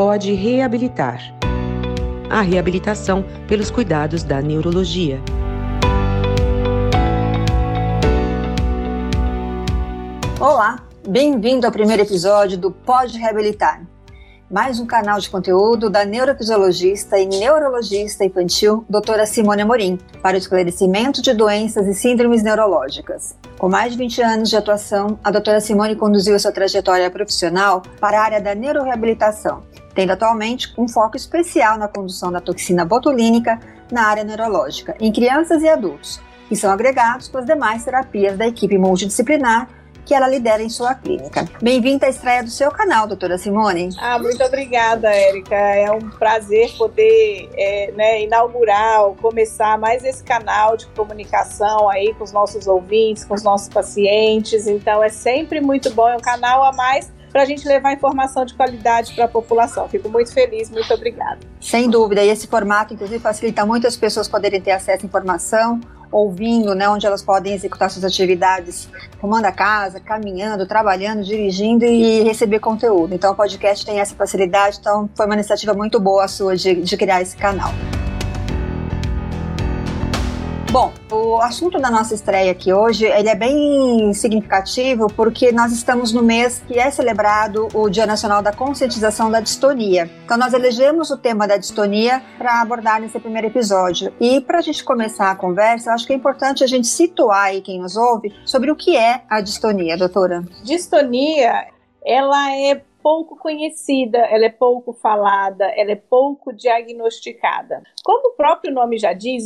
pode reabilitar. A reabilitação pelos cuidados da neurologia. Olá, bem-vindo ao primeiro episódio do Pode Reabilitar mais um canal de conteúdo da neurofisiologista e neurologista infantil doutora Simone Amorim, para o esclarecimento de doenças e síndromes neurológicas. Com mais de 20 anos de atuação, a doutora Simone conduziu sua trajetória profissional para a área da neuroreabilitação, tendo atualmente um foco especial na condução da toxina botulínica na área neurológica, em crianças e adultos, que são agregados com as demais terapias da equipe multidisciplinar que ela lidera em sua clínica. Bem-vinda à estreia do seu canal, doutora Simone. Ah, muito obrigada, Érica. É um prazer poder é, né, inaugurar começar mais esse canal de comunicação aí com os nossos ouvintes, com os nossos pacientes. Então é sempre muito bom, é um canal a mais para a gente levar informação de qualidade para a população. Fico muito feliz, muito obrigada. Sem dúvida, e esse formato, inclusive, facilita muito as pessoas poderem ter acesso à informação, ouvindo, né, onde elas podem executar suas atividades, arrumando a casa, caminhando, trabalhando, dirigindo e receber conteúdo. Então, o podcast tem essa facilidade, então foi uma iniciativa muito boa a sua de, de criar esse canal. O assunto da nossa estreia aqui hoje, ele é bem significativo porque nós estamos no mês que é celebrado o Dia Nacional da Conscientização da Distonia. Então nós elegemos o tema da distonia para abordar nesse primeiro episódio. E para a gente começar a conversa, eu acho que é importante a gente situar aí quem nos ouve sobre o que é a distonia, doutora. Distonia, ela é pouco conhecida, ela é pouco falada, ela é pouco diagnosticada. Como o próprio nome já diz,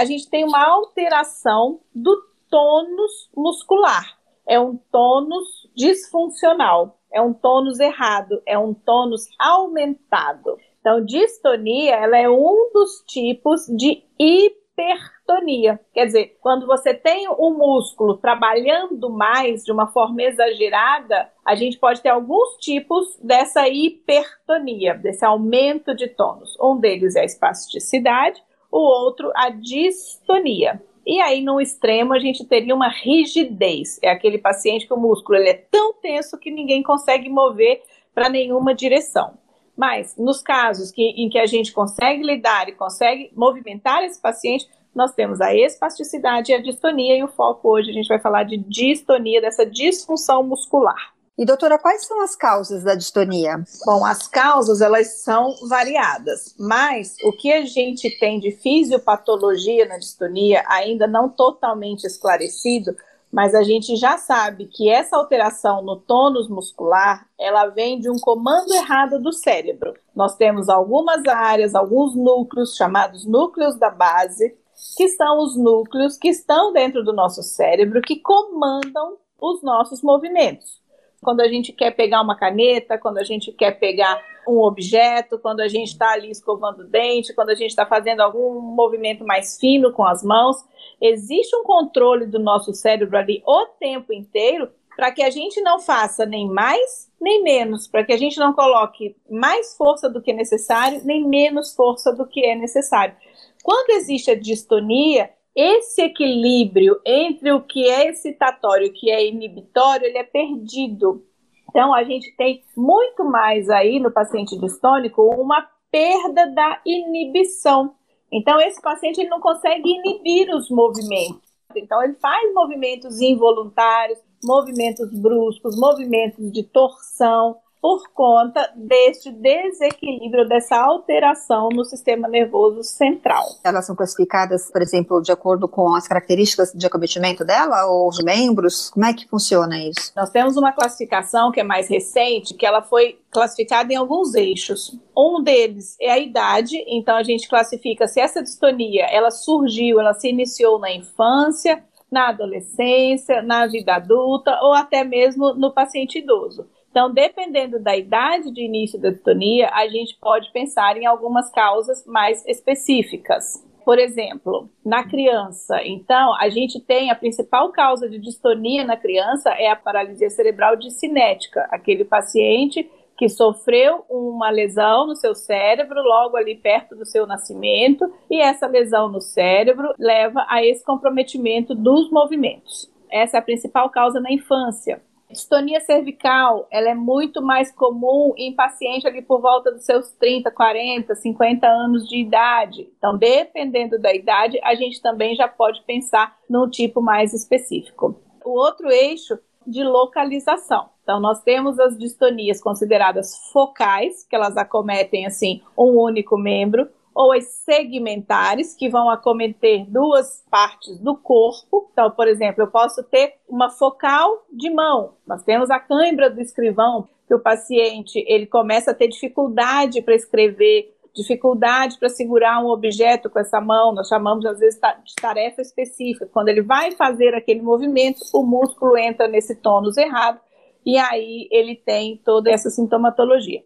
a gente tem uma alteração do tônus muscular. É um tônus disfuncional, é um tônus errado, é um tônus aumentado. Então, distonia, ela é um dos tipos de hipertonia. Quer dizer, quando você tem o músculo trabalhando mais de uma forma exagerada, a gente pode ter alguns tipos dessa hipertonia, desse aumento de tônus. Um deles é a espasticidade, o outro a distonia. E aí, no extremo, a gente teria uma rigidez. É aquele paciente que o músculo ele é tão tenso que ninguém consegue mover para nenhuma direção. Mas, nos casos que, em que a gente consegue lidar e consegue movimentar esse paciente, nós temos a espasticidade e a distonia, e o foco hoje a gente vai falar de distonia, dessa disfunção muscular. E doutora, quais são as causas da distonia? Bom, as causas elas são variadas, mas o que a gente tem de fisiopatologia na distonia ainda não totalmente esclarecido, mas a gente já sabe que essa alteração no tônus muscular, ela vem de um comando errado do cérebro. Nós temos algumas áreas, alguns núcleos chamados núcleos da base, que são os núcleos que estão dentro do nosso cérebro que comandam os nossos movimentos quando a gente quer pegar uma caneta, quando a gente quer pegar um objeto, quando a gente está ali escovando o dente, quando a gente está fazendo algum movimento mais fino com as mãos. Existe um controle do nosso cérebro ali o tempo inteiro para que a gente não faça nem mais nem menos, para que a gente não coloque mais força do que é necessário, nem menos força do que é necessário. Quando existe a distonia, esse equilíbrio entre o que é excitatório e o que é inibitório, ele é perdido. Então, a gente tem muito mais aí no paciente distônico uma perda da inibição. Então, esse paciente ele não consegue inibir os movimentos. Então, ele faz movimentos involuntários, movimentos bruscos, movimentos de torção, por conta deste desequilíbrio, dessa alteração no sistema nervoso central. Elas são classificadas, por exemplo, de acordo com as características de acometimento dela ou os membros? Como é que funciona isso? Nós temos uma classificação que é mais recente, que ela foi classificada em alguns eixos. Um deles é a idade, então a gente classifica se essa distonia ela surgiu, ela se iniciou na infância, na adolescência, na vida adulta ou até mesmo no paciente idoso. Então, dependendo da idade de início da distonia, a gente pode pensar em algumas causas mais específicas. Por exemplo, na criança, então, a gente tem a principal causa de distonia na criança é a paralisia cerebral discinética, aquele paciente que sofreu uma lesão no seu cérebro logo ali perto do seu nascimento, e essa lesão no cérebro leva a esse comprometimento dos movimentos. Essa é a principal causa na infância. Distonia cervical, ela é muito mais comum em paciente ali por volta dos seus 30, 40, 50 anos de idade. Então, dependendo da idade, a gente também já pode pensar num tipo mais específico. O outro eixo de localização. Então, nós temos as distonias consideradas focais, que elas acometem assim um único membro, ou as segmentares, que vão acometer duas partes do corpo. Então, por exemplo, eu posso ter uma focal de mão. Nós temos a cãibra do escrivão, que o paciente ele começa a ter dificuldade para escrever, dificuldade para segurar um objeto com essa mão, nós chamamos às vezes de tarefa específica. Quando ele vai fazer aquele movimento, o músculo entra nesse tônus errado e aí ele tem toda essa sintomatologia.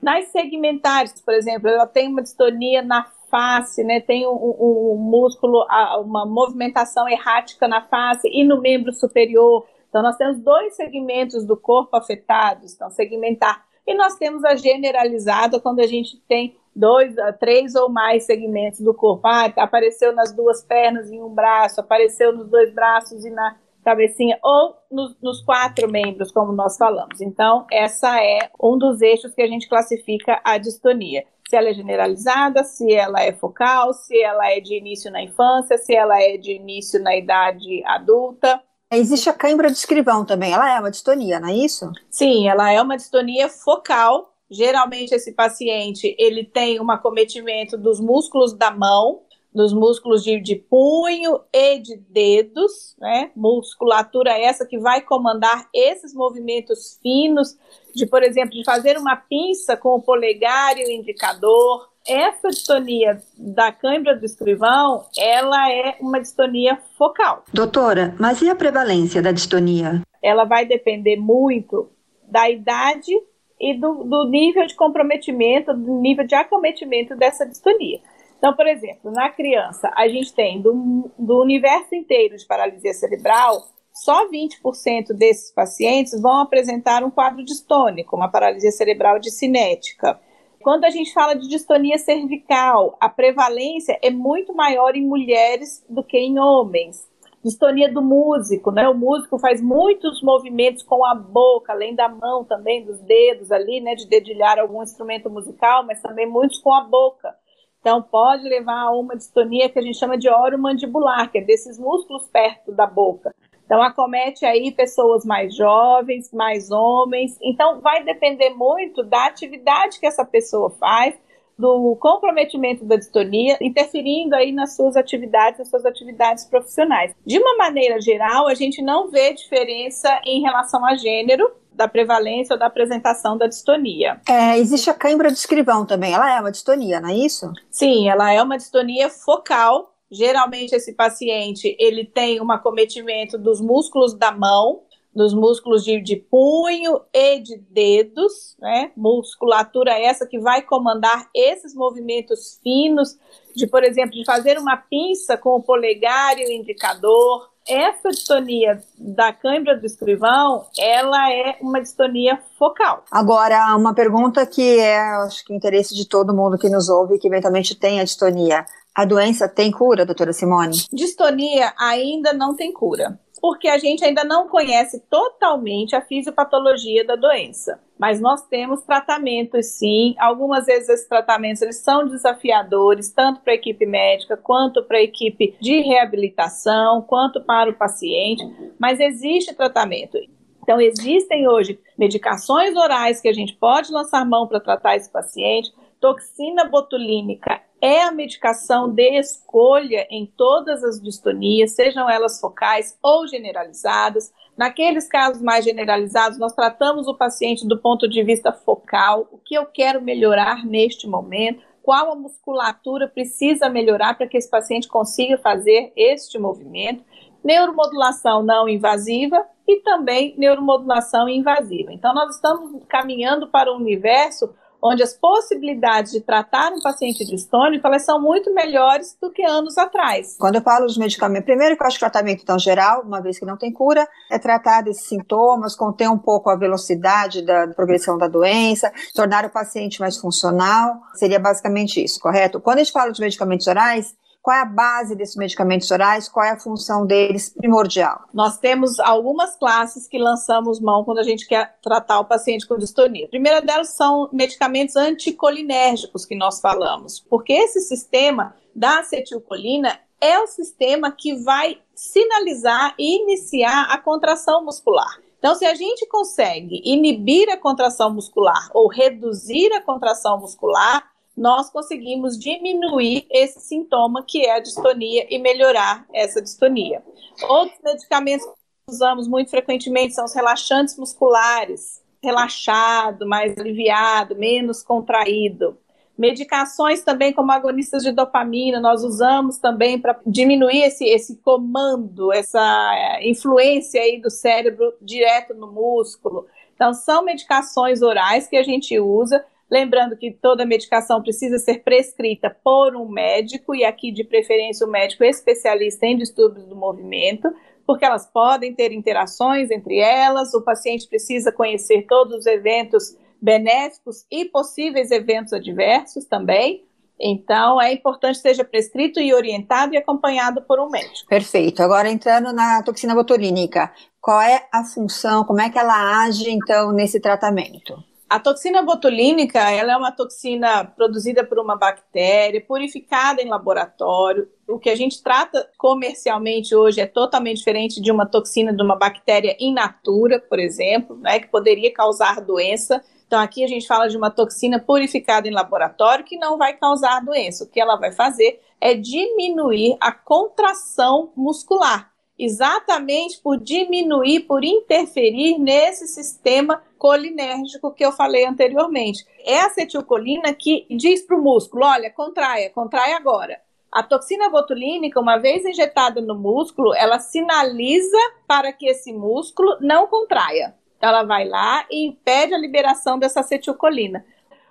Nas segmentares, por exemplo, ela tem uma distonia na face, né? Tem um, um, músculo, uma movimentação errática na face e no membro superior. Então, nós temos dois segmentos do corpo afetados, então, segmentar. E nós temos a generalizada, quando a gente tem dois, três ou mais segmentos do corpo. Ah, apareceu nas duas pernas em um braço, apareceu nos dois braços e na cabecinha, ou nos, nos, quatro membros, como nós falamos. Então, essa é um dos eixos que a gente classifica a distonia. Se ela é generalizada, se ela é focal, se ela é de início na infância, se ela é de início na idade adulta. Existe a cãibra de escrivão também, ela é uma distonia, não é isso? Sim, ela é uma distonia focal. Geralmente esse paciente, ele tem um acometimento dos músculos da mão, nos músculos de, de, punho e de dedos, né? Musculatura essa que vai comandar esses movimentos finos, de, por exemplo, de fazer uma pinça com o polegar e o indicador. Essa distonia da câimbra do escrivão, ela é uma distonia focal. Doutora, mas e a prevalência da distonia? Ela vai depender muito da idade e do, do nível de comprometimento, do nível de acometimento dessa distonia. Então, por exemplo, na criança, a gente tem do, do universo inteiro de paralisia cerebral, só 20% desses pacientes vão apresentar um quadro distônico, uma paralisia cerebral de cinética. Quando a gente fala de distonia cervical, a prevalência é muito maior em mulheres do que em homens. Distonia do músico, né? O músico faz muitos movimentos com a boca, além da mão também, dos dedos ali, né? De dedilhar algum instrumento musical, mas também muitos com a boca. Então, pode levar a uma distonia que a gente chama de oromandibular, que é desses músculos perto da boca. Então, acomete aí pessoas mais jovens, mais homens. Então, vai depender muito da atividade que essa pessoa faz, do comprometimento da distonia, interferindo aí nas suas atividades, nas suas atividades profissionais. De uma maneira geral, a gente não vê diferença em relação a gênero, da prevalência ou da apresentação da distonia. É, existe a cãibra de escrivão também, ela é uma distonia, não é isso? Sim, ela é uma distonia focal. Geralmente esse paciente ele tem um acometimento dos músculos da mão, dos músculos de, de punho e de dedos, né? Musculatura essa que vai comandar esses movimentos finos, de, por exemplo, de fazer uma pinça com o polegar e o indicador, essa distonia da câimbra do escrivão, ela é uma distonia focal. Agora, uma pergunta que é, acho que, interesse de todo mundo que nos ouve, que eventualmente tem a distonia. A doença tem cura, doutora Simone? Distonia ainda não tem cura porque a gente ainda não conhece totalmente a fisiopatologia da doença. Mas nós temos tratamentos sim. Algumas vezes esses tratamentos eles são desafiadores, tanto para a equipe médica, quanto para a equipe de reabilitação, quanto para o paciente, mas existe tratamento. Então, existem hoje medicações orais que a gente pode lançar mão para tratar esse paciente. Toxina botulínica é a medicação de escolha em todas as distonias, sejam elas focais ou generalizadas. Naqueles casos mais generalizados, nós tratamos o paciente do ponto de vista focal, o que eu quero melhorar neste momento, qual a musculatura precisa melhorar para que esse paciente consiga fazer este movimento. Neuromodulação não invasiva e também neuromodulação invasiva. Então, nós estamos caminhando para um universo onde as possibilidades de tratar um paciente distônico elas são muito melhores do que anos atrás. Quando eu falo dos medicamentos, primeiro que eu acho que o tratamento então geral, uma vez que não tem cura, é tratar desses sintomas, conter um pouco a velocidade da progressão da doença, tornar o paciente mais funcional, seria basicamente isso, correto? Quando a gente fala de medicamentos orais, Qual é a base desses medicamentos orais? Qual é a função deles primordial? Nós temos algumas classes que lançamos mão quando a gente quer tratar o paciente com distonia. A primeira delas são medicamentos anticolinérgicos que nós falamos, porque esse sistema da acetilcolina é o sistema que vai sinalizar e iniciar a contração muscular. Então, se a gente consegue inibir a contração muscular ou reduzir a contração muscular, nós conseguimos diminuir esse sintoma que é a distonia e melhorar essa distonia. Outros medicamentos que usamos muito frequentemente são os relaxantes musculares, relaxado, mais aliviado, menos contraído. Medicações também como agonistas de dopamina, nós usamos também para diminuir esse, esse comando, essa eh, influência aí do cérebro direto no músculo. Então, são medicações orais que a gente usa, lembrando que toda medicação precisa ser prescrita por um médico, e aqui de preferência o um médico especialista em distúrbios do movimento, porque elas podem ter interações entre elas, o paciente precisa conhecer todos os eventos benéficos e possíveis eventos adversos também. Então, é importante que seja prescrito e orientado e acompanhado por um médico. Perfeito. Agora, entrando na toxina botulínica, qual é a função, como é que ela age, então, nesse tratamento? A toxina botulínica ela é uma toxina produzida por uma bactéria, purificada em laboratório. O que a gente trata comercialmente hoje é totalmente diferente de uma toxina de uma bactéria in natura, por exemplo, né, que poderia causar doença. Então, aqui a gente fala de uma toxina purificada em laboratório que não vai causar doença. O que ela vai fazer é diminuir a contração muscular, exatamente por diminuir, por interferir nesse sistema colinérgico que eu falei anteriormente. É a acetilcolina que diz para o músculo: olha, contraia, contraia agora. A toxina botulínica, uma vez injetada no músculo, ela sinaliza para que esse músculo não contraia ela vai lá e impede a liberação dessa acetilcolina.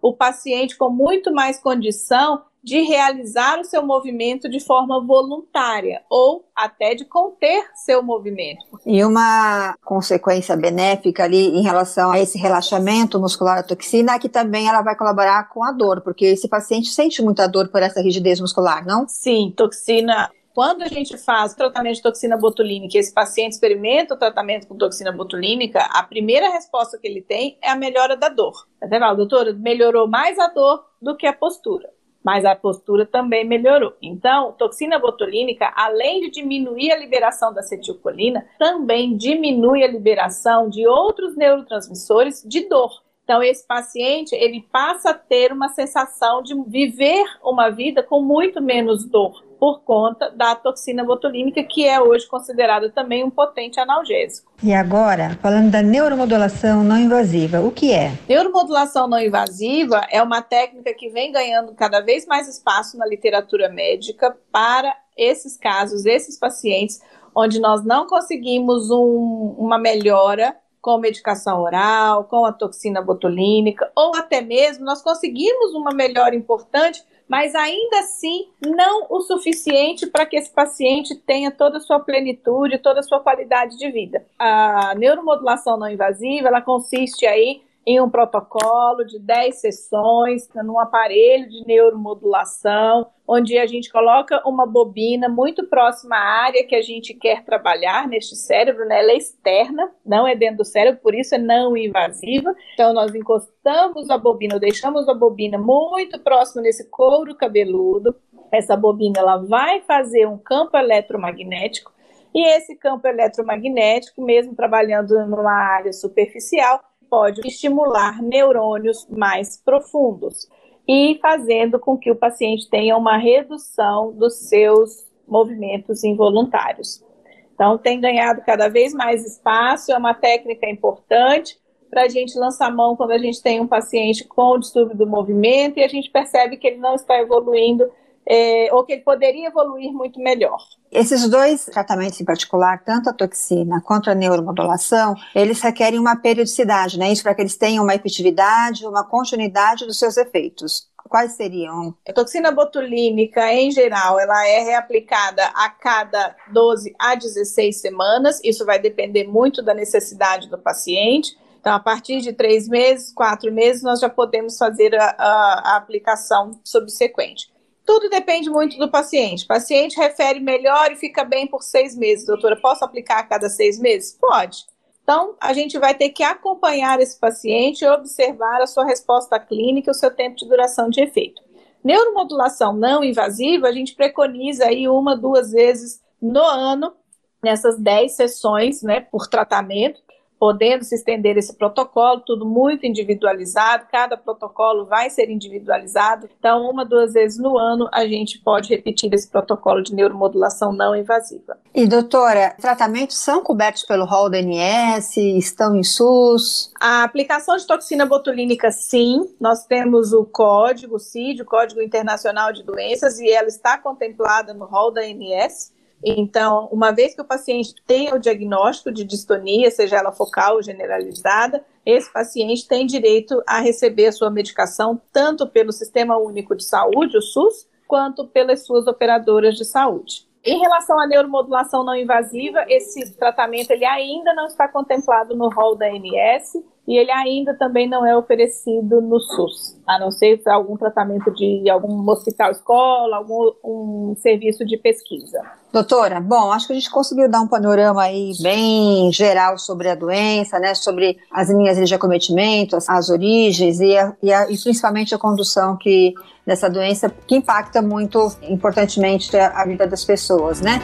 O paciente com muito mais condição de realizar o seu movimento de forma voluntária ou até de conter seu movimento. E uma consequência benéfica ali em relação a esse relaxamento muscular da toxina é que também ela vai colaborar com a dor, porque esse paciente sente muita dor por essa rigidez muscular, não? Sim, toxina quando a gente faz o tratamento de toxina botulínica esse paciente experimenta o tratamento com toxina botulínica, a primeira resposta que ele tem é a melhora da dor. Você fala, doutora, melhorou mais a dor do que a postura. Mas a postura também melhorou. Então, toxina botulínica, além de diminuir a liberação da acetilcolina, também diminui a liberação de outros neurotransmissores de dor. Então, esse paciente, ele passa a ter uma sensação de viver uma vida com muito menos dor por conta da toxina botulínica, que é hoje considerada também um potente analgésico. E agora, falando da neuromodulação não invasiva, o que é? Neuromodulação não invasiva é uma técnica que vem ganhando cada vez mais espaço na literatura médica para esses casos, esses pacientes, onde nós não conseguimos um, uma melhora com medicação oral, com a toxina botulínica, ou até mesmo nós conseguimos uma melhora importante mas ainda assim não o suficiente para que esse paciente tenha toda a sua plenitude, toda a sua qualidade de vida. A neuromodulação não invasiva, ela consiste aí em um protocolo de 10 sessões, num aparelho de neuromodulação, onde a gente coloca uma bobina muito próxima à área que a gente quer trabalhar neste cérebro, né? ela é externa, não é dentro do cérebro, por isso é não invasiva. Então, nós encostamos a bobina, deixamos a bobina muito próximo nesse couro cabeludo. Essa bobina ela vai fazer um campo eletromagnético, e esse campo eletromagnético, mesmo trabalhando numa área superficial, pode estimular neurônios mais profundos e fazendo com que o paciente tenha uma redução dos seus movimentos involuntários. Então, tem ganhado cada vez mais espaço, é uma técnica importante para a gente lançar mão quando a gente tem um paciente com distúrbio do movimento e a gente percebe que ele não está evoluindo é, ou que ele poderia evoluir muito melhor. Esses dois tratamentos em particular, tanto a toxina quanto a neuromodulação, eles requerem uma periodicidade, né? Isso para que eles tenham uma efetividade, uma continuidade dos seus efeitos. Quais seriam? A toxina botulínica, em geral, ela é reaplicada a cada 12 a 16 semanas. Isso vai depender muito da necessidade do paciente. Então, a partir de três meses, quatro meses, nós já podemos fazer a, a, a aplicação subsequente. Tudo depende muito do paciente. O paciente refere melhor e fica bem por seis meses. Doutora, posso aplicar a cada seis meses? Pode. Então, a gente vai ter que acompanhar esse paciente e observar a sua resposta clínica e o seu tempo de duração de efeito. Neuromodulação não invasiva, a gente preconiza aí uma, duas vezes no ano, nessas 10 sessões, né, por tratamento, podendo se estender esse protocolo, tudo muito individualizado, cada protocolo vai ser individualizado. Então, uma, duas vezes no ano, a gente pode repetir esse protocolo de neuromodulação não invasiva. E, doutora, tratamentos são cobertos pelo rol da ANS, estão em SUS? A aplicação de toxina botulínica, sim. Nós temos o código CID, o Código Internacional de Doenças, e ela está contemplada no rol da ANS. Então, uma vez que o paciente tenha o diagnóstico de distonia, seja ela focal ou generalizada, esse paciente tem direito a receber a sua medicação tanto pelo Sistema Único de Saúde, o SUS, quanto pelas suas operadoras de saúde. Em relação à neuromodulação não invasiva, esse tratamento ele ainda não está contemplado no rol da ANS e ele ainda também não é oferecido no SUS, a não ser algum tratamento de algum hospital escola, algum um serviço de pesquisa. Doutora, bom, acho que a gente conseguiu dar um panorama aí bem geral sobre a doença, né, sobre as linhas de acometimento, as, as origens e, a, e, a, e, principalmente a condução que dessa doença que impacta muito importantemente a, a vida das pessoas, né?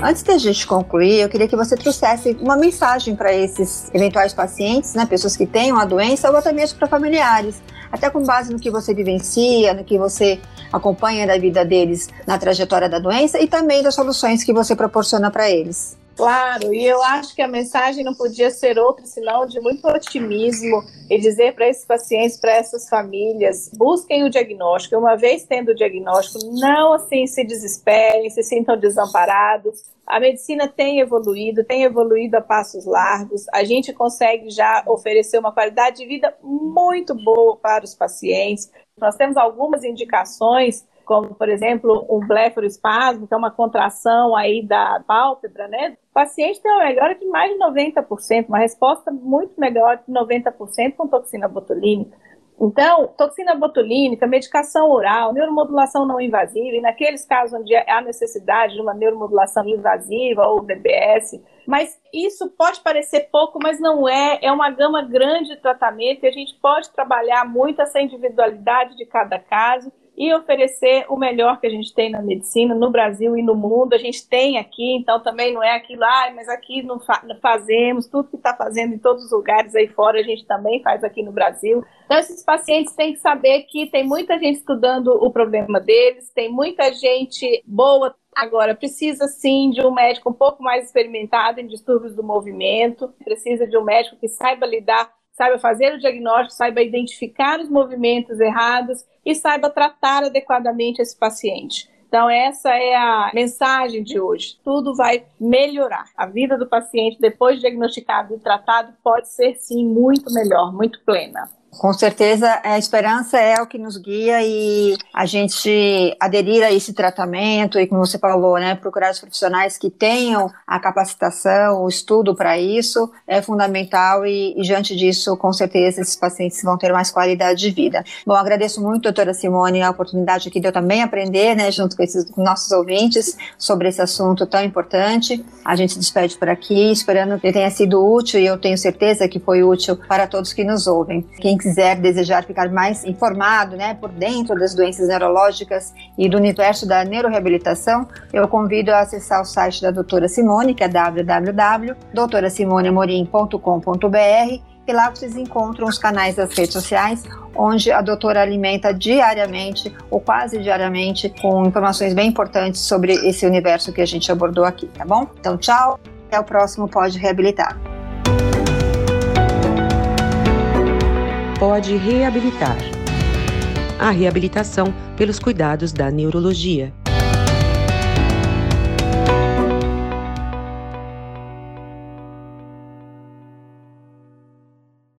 Antes da gente concluir, eu queria que você trouxesse uma mensagem para esses eventuais pacientes, né, pessoas que tenham a doença ou até mesmo para familiares, até com base no que você vivencia, no que você acompanha da vida deles na trajetória da doença e também das soluções que você proporciona para eles. Claro, e eu acho que a mensagem não podia ser outra senão de muito otimismo e dizer para esses pacientes, para essas famílias, busquem o diagnóstico. Uma vez tendo o diagnóstico, não assim se desesperem, se sintam desamparados. A medicina tem evoluído, tem evoluído a passos largos. A gente consegue já oferecer uma qualidade de vida muito boa para os pacientes. Nós temos algumas indicações como, por exemplo, um blefaroespasmo, que é uma contração aí da pálpebra, né? O paciente tem uma melhora de mais de 90%, uma resposta muito melhor de 90% com toxina botulínica. Então, toxina botulínica, medicação oral, neuromodulação não invasiva, e naqueles casos onde há necessidade de uma neuromodulação invasiva ou DBS, mas isso pode parecer pouco, mas não é, é uma gama grande de tratamento e a gente pode trabalhar muito essa individualidade de cada caso e oferecer o melhor que a gente tem na medicina, no Brasil e no mundo. A gente tem aqui, então também não é aquilo, ah, mas aqui não, fa fazemos, tudo que está fazendo em todos os lugares aí fora, a gente também faz aqui no Brasil. Então, esses pacientes têm que saber que tem muita gente estudando o problema deles, tem muita gente boa. Agora, precisa sim de um médico um pouco mais experimentado em distúrbios do movimento, precisa de um médico que saiba lidar saiba fazer o diagnóstico, saiba identificar os movimentos errados e saiba tratar adequadamente esse paciente. Então, essa é a mensagem de hoje. Tudo vai melhorar. A vida do paciente, depois de diagnosticado e tratado, pode ser sim muito melhor, muito plena. Com certeza, a esperança é o que nos guia e a gente aderir a esse tratamento e, como você falou, né, procurar os profissionais que tenham a capacitação, o estudo para isso é fundamental e, e, diante disso, com certeza, esses pacientes vão ter mais qualidade de vida. Bom, agradeço muito, doutora Simone, a oportunidade que deu também aprender, né, junto com esses nossos ouvintes, sobre esse assunto tão importante. A gente se despede por aqui, esperando que tenha sido útil e eu tenho certeza que foi útil para todos que nos ouvem. Quem quiser desejar ficar mais informado, né, por dentro das doenças neurológicas e do universo da neuroreabilitação, eu convido a acessar o site da doutora Simone, que é www.doutorasimoneamorim.com.br e lá vocês encontram os canais das redes sociais, onde a doutora alimenta diariamente ou quase diariamente com informações bem importantes sobre esse universo que a gente abordou aqui, tá bom? Então, tchau, até o próximo Pode Reabilitar. Pode reabilitar. A reabilitação pelos cuidados da neurologia.